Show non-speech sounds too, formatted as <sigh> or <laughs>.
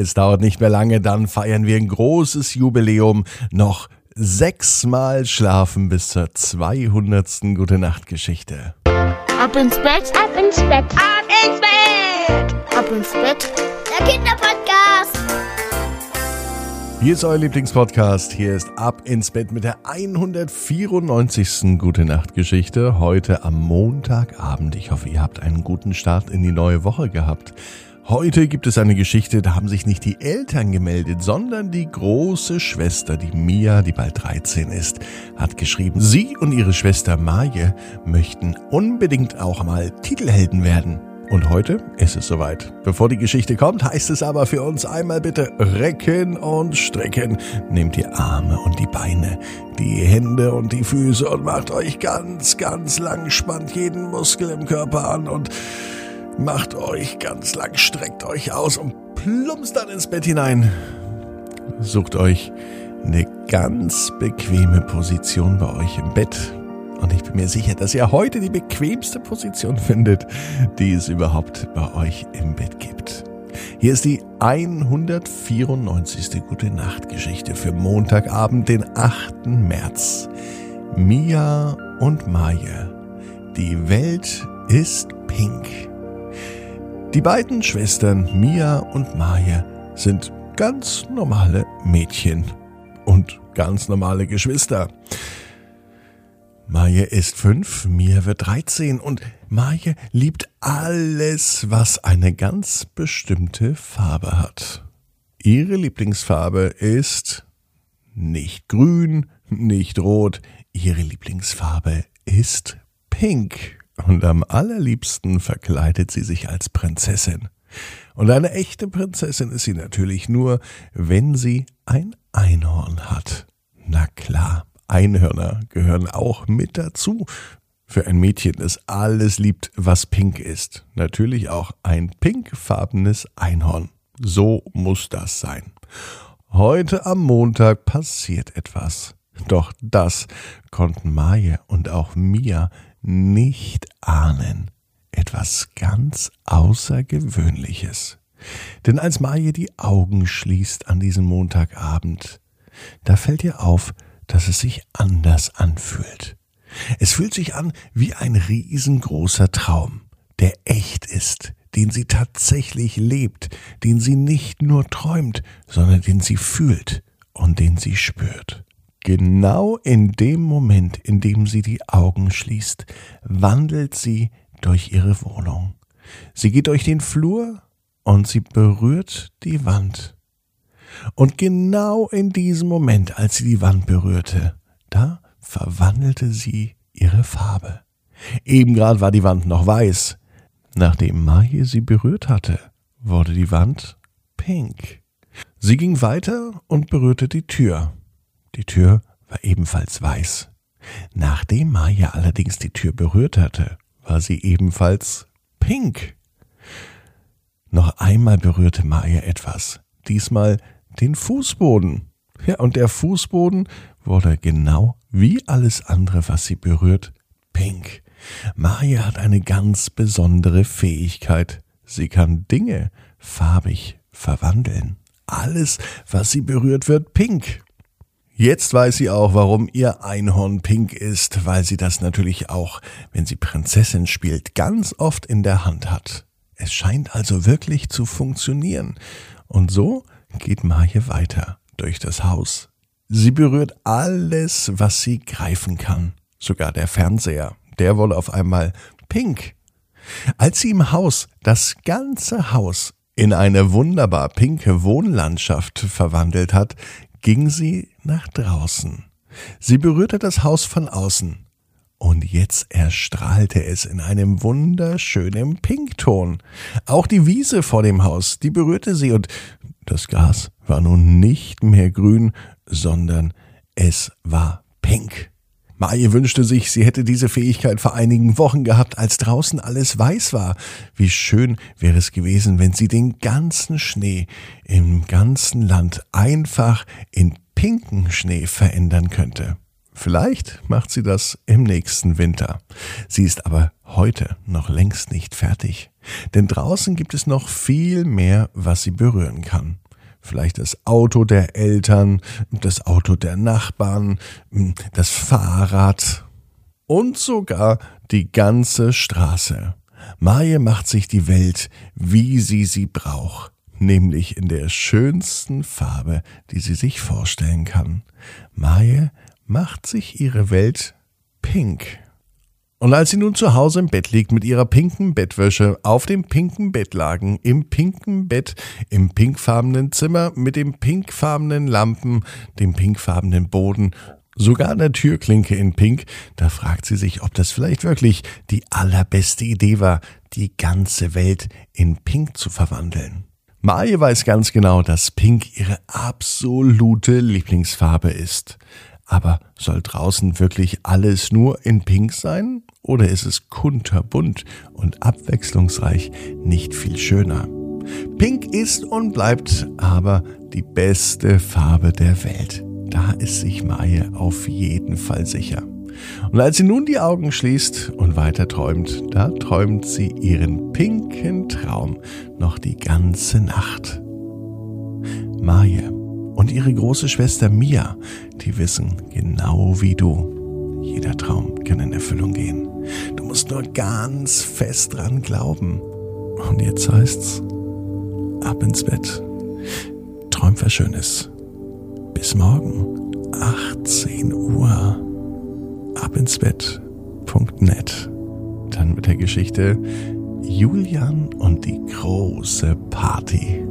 Es dauert nicht mehr lange, dann feiern wir ein großes Jubiläum. Noch sechsmal schlafen bis zur 200. Gute Nacht Geschichte. Ab ins Bett, ab ins Bett, ab ins Bett, ab ins Bett. Der Kinderpodcast. Hier ist euer Lieblingspodcast. Hier ist Ab ins Bett mit der 194. Gute Nacht Geschichte. Heute am Montagabend. Ich hoffe, ihr habt einen guten Start in die neue Woche gehabt. Heute gibt es eine Geschichte, da haben sich nicht die Eltern gemeldet, sondern die große Schwester, die Mia, die bald 13 ist, hat geschrieben, sie und ihre Schwester Maje möchten unbedingt auch mal Titelhelden werden. Und heute ist es soweit. Bevor die Geschichte kommt, heißt es aber für uns einmal bitte recken und strecken. Nehmt die Arme und die Beine, die Hände und die Füße und macht euch ganz, ganz lang, spannt jeden Muskel im Körper an und Macht euch ganz lang, streckt euch aus und plumpst dann ins Bett hinein. Sucht euch eine ganz bequeme Position bei euch im Bett. Und ich bin mir sicher, dass ihr heute die bequemste Position <laughs> findet, die es überhaupt bei euch im Bett gibt. Hier ist die 194. Gute Nacht Geschichte für Montagabend, den 8. März. Mia und Maje. Die Welt ist pink. Die beiden Schwestern Mia und Maje sind ganz normale Mädchen und ganz normale Geschwister. Maje ist fünf, Mia wird dreizehn und Maje liebt alles, was eine ganz bestimmte Farbe hat. Ihre Lieblingsfarbe ist nicht grün, nicht rot, ihre Lieblingsfarbe ist pink und am allerliebsten verkleidet sie sich als Prinzessin. Und eine echte Prinzessin ist sie natürlich nur, wenn sie ein Einhorn hat. Na klar, Einhörner gehören auch mit dazu. Für ein Mädchen, das alles liebt, was pink ist. Natürlich auch ein pinkfarbenes Einhorn. So muss das sein. Heute am Montag passiert etwas. Doch das konnten Maje und auch Mia nicht ahnen. Etwas ganz Außergewöhnliches. Denn als Maje die Augen schließt an diesem Montagabend, da fällt ihr auf, dass es sich anders anfühlt. Es fühlt sich an wie ein riesengroßer Traum, der echt ist, den sie tatsächlich lebt, den sie nicht nur träumt, sondern den sie fühlt und den sie spürt. Genau in dem Moment, in dem sie die Augen schließt, wandelt sie durch ihre Wohnung. Sie geht durch den Flur und sie berührt die Wand. Und genau in diesem Moment, als sie die Wand berührte, da verwandelte sie ihre Farbe. Eben gerade war die Wand noch weiß. Nachdem Maje sie berührt hatte, wurde die Wand pink. Sie ging weiter und berührte die Tür. Die Tür war ebenfalls weiß. Nachdem Maya allerdings die Tür berührt hatte, war sie ebenfalls pink. Noch einmal berührte Maya etwas, diesmal den Fußboden. Ja, und der Fußboden wurde genau wie alles andere, was sie berührt, pink. Maya hat eine ganz besondere Fähigkeit. Sie kann Dinge farbig verwandeln. Alles, was sie berührt, wird pink. Jetzt weiß sie auch, warum ihr Einhorn pink ist, weil sie das natürlich auch, wenn sie Prinzessin spielt, ganz oft in der Hand hat. Es scheint also wirklich zu funktionieren. Und so geht Maje weiter durch das Haus. Sie berührt alles, was sie greifen kann. Sogar der Fernseher, der wurde auf einmal pink. Als sie im Haus das ganze Haus in eine wunderbar pinke Wohnlandschaft verwandelt hat, ging sie nach draußen. Sie berührte das Haus von außen. Und jetzt erstrahlte es in einem wunderschönen Pinkton. Auch die Wiese vor dem Haus, die berührte sie und das Gras war nun nicht mehr grün, sondern es war pink. Maje wünschte sich, sie hätte diese Fähigkeit vor einigen Wochen gehabt, als draußen alles weiß war. Wie schön wäre es gewesen, wenn sie den ganzen Schnee im ganzen Land einfach in pinken Schnee verändern könnte. Vielleicht macht sie das im nächsten Winter. Sie ist aber heute noch längst nicht fertig. Denn draußen gibt es noch viel mehr, was sie berühren kann. vielleicht das Auto der Eltern, das Auto der Nachbarn, das Fahrrad und sogar die ganze Straße. Maje macht sich die Welt, wie sie sie braucht, nämlich in der schönsten Farbe, die sie sich vorstellen kann. Maje macht sich ihre Welt pink. Und als sie nun zu Hause im Bett liegt mit ihrer pinken Bettwäsche, auf dem pinken Bettlaken, im pinken Bett, im pinkfarbenen Zimmer, mit den pinkfarbenen Lampen, dem pinkfarbenen Boden, sogar der Türklinke in Pink, da fragt sie sich, ob das vielleicht wirklich die allerbeste Idee war, die ganze Welt in Pink zu verwandeln. Maje weiß ganz genau, dass Pink ihre absolute Lieblingsfarbe ist. Aber soll draußen wirklich alles nur in Pink sein? Oder ist es kunterbunt und abwechslungsreich nicht viel schöner? Pink ist und bleibt aber die beste Farbe der Welt. Da ist sich Maje auf jeden Fall sicher. Und als sie nun die Augen schließt und weiter träumt, da träumt sie ihren pinken Traum noch die ganze Nacht. Maje und ihre große Schwester Mia, die wissen genau wie du. Jeder Traum kann in Erfüllung gehen. Du musst nur ganz fest dran glauben. Und jetzt heißt's, ab ins Bett. Träum was Schönes. Bis morgen, 18 Uhr. Ab ins Bett.net. Dann mit der Geschichte Julian und die große Party.